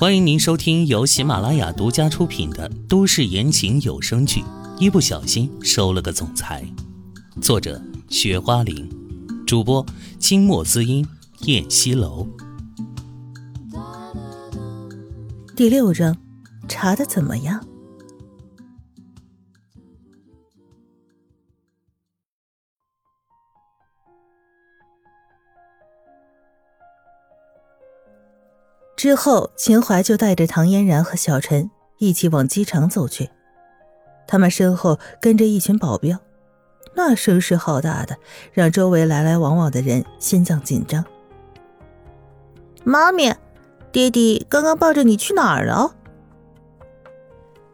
欢迎您收听由喜马拉雅独家出品的都市言情有声剧《一不小心收了个总裁》，作者：雪花玲，主播：清墨滋音、燕西楼。第六章，查的怎么样？之后，秦淮就带着唐嫣然和小陈一起往机场走去。他们身后跟着一群保镖，那声势浩大的，让周围来来往往的人心脏紧张。妈咪，爹地刚刚抱着你去哪儿了？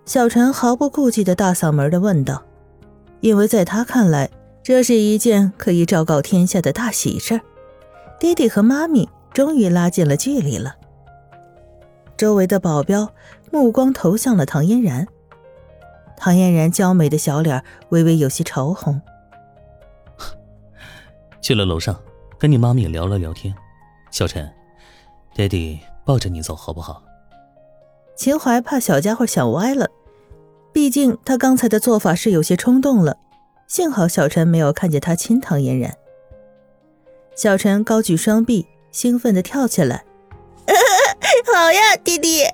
小陈毫不顾忌的大嗓门的问道，因为在他看来，这是一件可以昭告天下的大喜事儿，爹地和妈咪终于拉近了距离了。周围的保镖目光投向了唐嫣然，唐嫣然娇美的小脸微微有些潮红。去了楼上，跟你妈咪聊了聊天。小陈，爹地抱着你走好不好？秦淮怕小家伙想歪了，毕竟他刚才的做法是有些冲动了。幸好小陈没有看见他亲唐嫣然。小陈高举双臂，兴奋地跳起来。好呀，弟弟。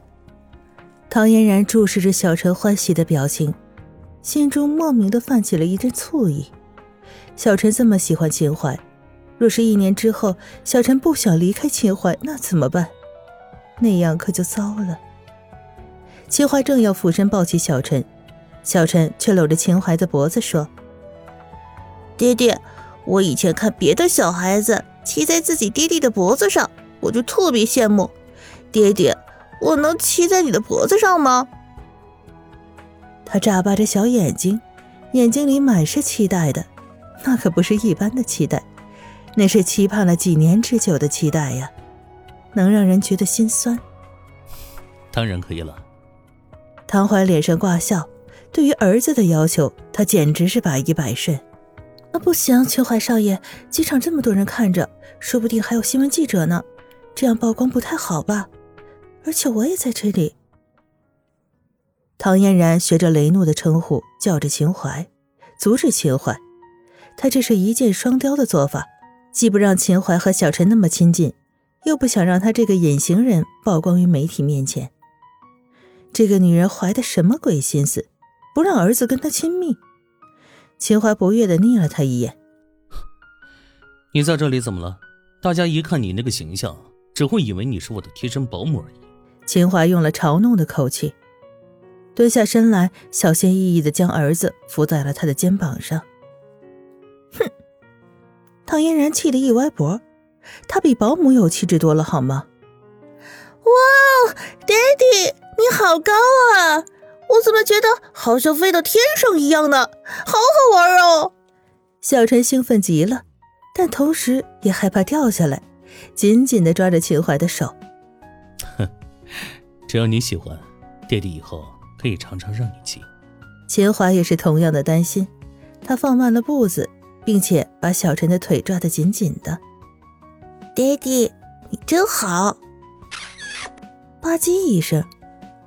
唐嫣然注视着小陈欢喜的表情，心中莫名的泛起了一阵醋意。小陈这么喜欢秦淮，若是一年之后小陈不想离开秦淮，那怎么办？那样可就糟了。秦淮正要俯身抱起小陈，小陈却搂着秦淮的脖子说：“爹爹，我以前看别的小孩子骑在自己爹爹的脖子上，我就特别羡慕。”爹爹，我能骑在你的脖子上吗？他眨巴着小眼睛，眼睛里满是期待的，那可不是一般的期待，那是期盼了几年之久的期待呀，能让人觉得心酸。当然可以了。唐怀脸上挂笑，对于儿子的要求，他简直是百依百顺。啊，不行，秋怀少爷，机场这么多人看着，说不定还有新闻记者呢，这样曝光不太好吧？而且我也在这里。唐嫣然学着雷诺的称呼叫着秦淮，阻止秦淮。他这是一箭双雕的做法，既不让秦淮和小陈那么亲近，又不想让他这个隐形人曝光于媒体面前。这个女人怀的什么鬼心思，不让儿子跟她亲密？秦淮不悦的睨了他一眼：“你在这里怎么了？大家一看你那个形象，只会以为你是我的贴身保姆而已。”秦淮用了嘲弄的口气，蹲下身来，小心翼翼地将儿子扶在了他的肩膀上。哼！唐嫣然气得一歪脖，他比保姆有气质多了，好吗？哇，爹地，你好高啊！我怎么觉得好像飞到天上一样呢？好好玩哦！小陈兴奋极了，但同时也害怕掉下来，紧紧地抓着秦淮的手。哼！只要你喜欢，爹地以后可以常常让你骑。秦淮也是同样的担心，他放慢了步子，并且把小陈的腿抓得紧紧的。爹地，你真好！吧唧一声，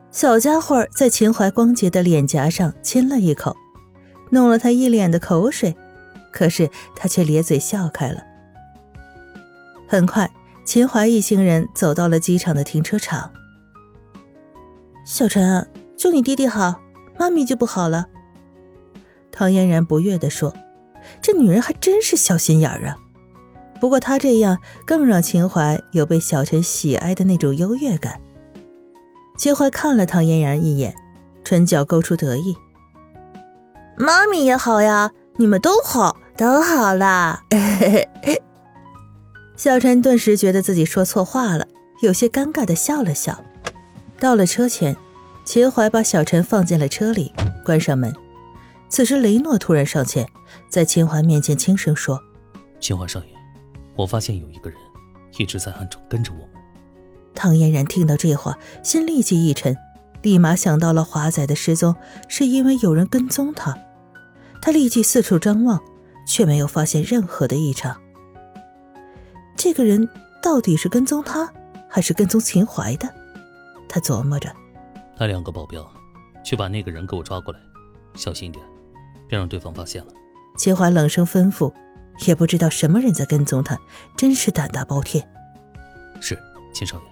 小家伙在秦淮光洁的脸颊上亲了一口，弄了他一脸的口水，可是他却咧嘴笑开了。很快，秦淮一行人走到了机场的停车场。小陈，就你弟弟好，妈咪就不好了。唐嫣然不悦地说：“这女人还真是小心眼儿啊。”不过她这样更让秦淮有被小陈喜爱的那种优越感。秦淮看了唐嫣然一眼，唇角勾出得意：“妈咪也好呀，你们都好，都好啦。”小陈顿时觉得自己说错话了，有些尴尬的笑了笑。到了车前，秦淮把小陈放进了车里，关上门。此时，雷诺突然上前，在秦淮面前轻声说：“秦淮少爷，我发现有一个人一直在暗中跟着我们。”唐嫣然听到这话，心立即一沉，立马想到了华仔的失踪是因为有人跟踪他。他立即四处张望，却没有发现任何的异常。这个人到底是跟踪他，还是跟踪秦淮的？他琢磨着。带两个保镖，去把那个人给我抓过来，小心一点，别让对方发现了。秦淮冷声吩咐，也不知道什么人在跟踪他，真是胆大包天。是，秦少爷。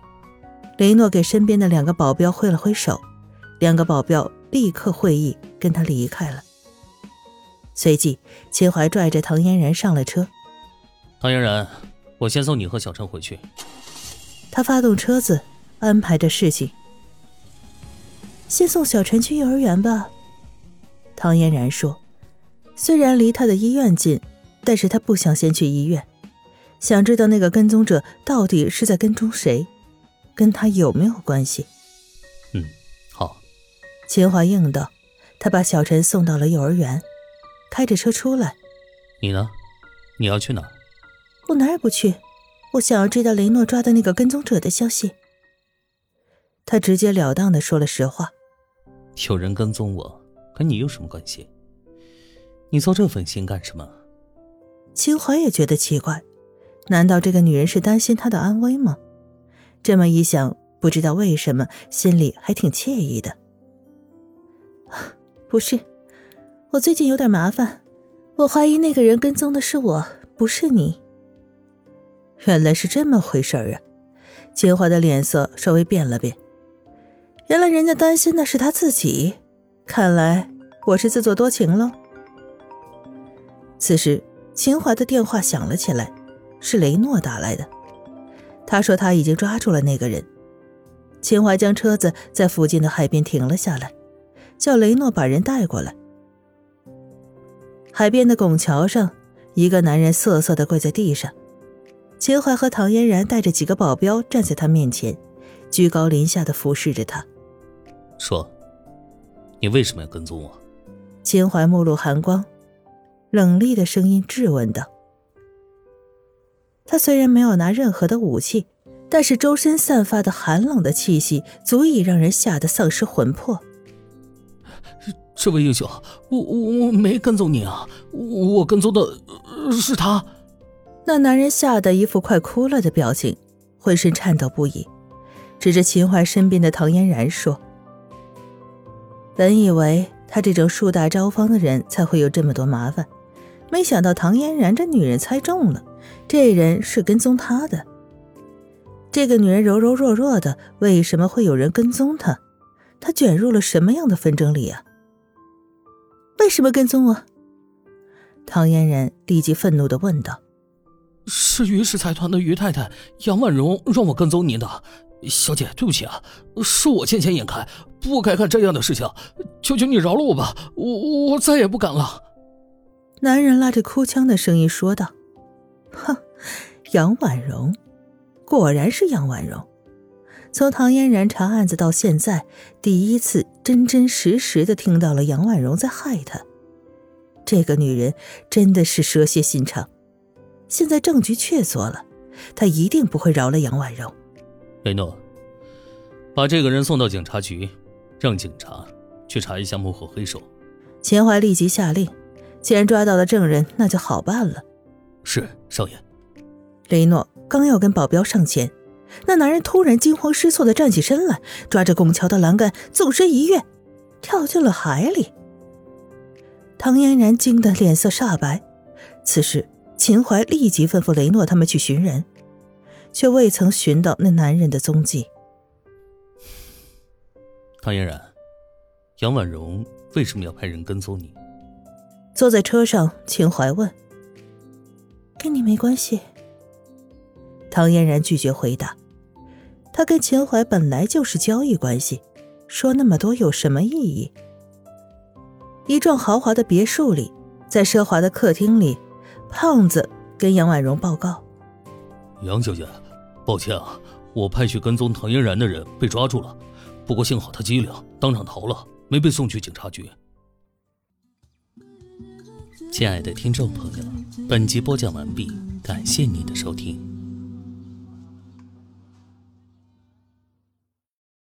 雷诺给身边的两个保镖挥了挥手，两个保镖立刻会意，跟他离开了。随即，秦淮拽着唐嫣然上了车。唐嫣然，我先送你和小陈回去。他发动车子，安排着事情。先送小陈去幼儿园吧，唐嫣然说。虽然离他的医院近，但是他不想先去医院，想知道那个跟踪者到底是在跟踪谁，跟他有没有关系。嗯，好。秦华应道。他把小陈送到了幼儿园，开着车出来。你呢？你要去哪？我哪儿也不去，我想要知道雷诺抓的那个跟踪者的消息。他直截了当的说了实话。有人跟踪我，跟你有什么关系？你操这份心干什么？秦淮也觉得奇怪，难道这个女人是担心他的安危吗？这么一想，不知道为什么心里还挺惬意的。不是，我最近有点麻烦，我怀疑那个人跟踪的是我，不是你。原来是这么回事儿啊！秦淮的脸色稍微变了变。原来人家担心的是他自己，看来我是自作多情了。此时，秦淮的电话响了起来，是雷诺打来的。他说他已经抓住了那个人。秦淮将车子在附近的海边停了下来，叫雷诺把人带过来。海边的拱桥上，一个男人瑟瑟的跪在地上。秦淮和唐嫣然带着几个保镖站在他面前，居高临下的俯视着他。说，你为什么要跟踪我？秦淮目露寒光，冷厉的声音质问道。他虽然没有拿任何的武器，但是周身散发的寒冷的气息，足以让人吓得丧失魂魄。这位英雄，我我我没跟踪你啊，我跟踪的是他。那男人吓得一副快哭了的表情，浑身颤抖不已，指着秦淮身边的唐嫣然说。本以为他这种树大招风的人才会有这么多麻烦，没想到唐嫣然这女人猜中了，这人是跟踪他的。这个女人柔柔弱弱的，为什么会有人跟踪她？她卷入了什么样的纷争里啊？为什么跟踪我？唐嫣然立即愤怒的问道：“是于氏财团的于太太杨婉容让我跟踪您的。”小姐，对不起啊，是我见钱眼开，不该干这样的事情，求求你饶了我吧，我我再也不敢了。男人拉着哭腔的声音说道：“哼，杨婉容，果然是杨婉容。从唐嫣然查案子到现在，第一次真真实实的听到了杨婉容在害他。这个女人真的是蛇蝎心肠。现在证据确凿了，她一定不会饶了杨婉容。”雷诺，把这个人送到警察局，让警察去查一下幕后黑手。秦淮立即下令，既然抓到了证人，那就好办了。是少爷。雷诺刚要跟保镖上前，那男人突然惊慌失措的站起身来，抓着拱桥的栏杆，纵身一跃，跳进了海里。唐嫣然惊得脸色煞白。此时，秦淮立即吩咐雷诺他们去寻人。却未曾寻到那男人的踪迹。唐嫣然，杨婉容为什么要派人跟踪你？坐在车上，秦淮问：“跟你没关系。”唐嫣然拒绝回答。他跟秦淮本来就是交易关系，说那么多有什么意义？一幢豪华的别墅里，在奢华的客厅里，胖子跟杨婉容报告：“杨小姐。”抱歉啊，我派去跟踪唐嫣然的人被抓住了，不过幸好他机灵，当场逃了，没被送去警察局。亲爱的听众朋友，本集播讲完毕，感谢您的收听。